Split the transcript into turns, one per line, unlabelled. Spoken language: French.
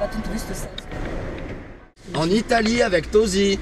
pas tout touriste ça.
En Italie avec Tosi.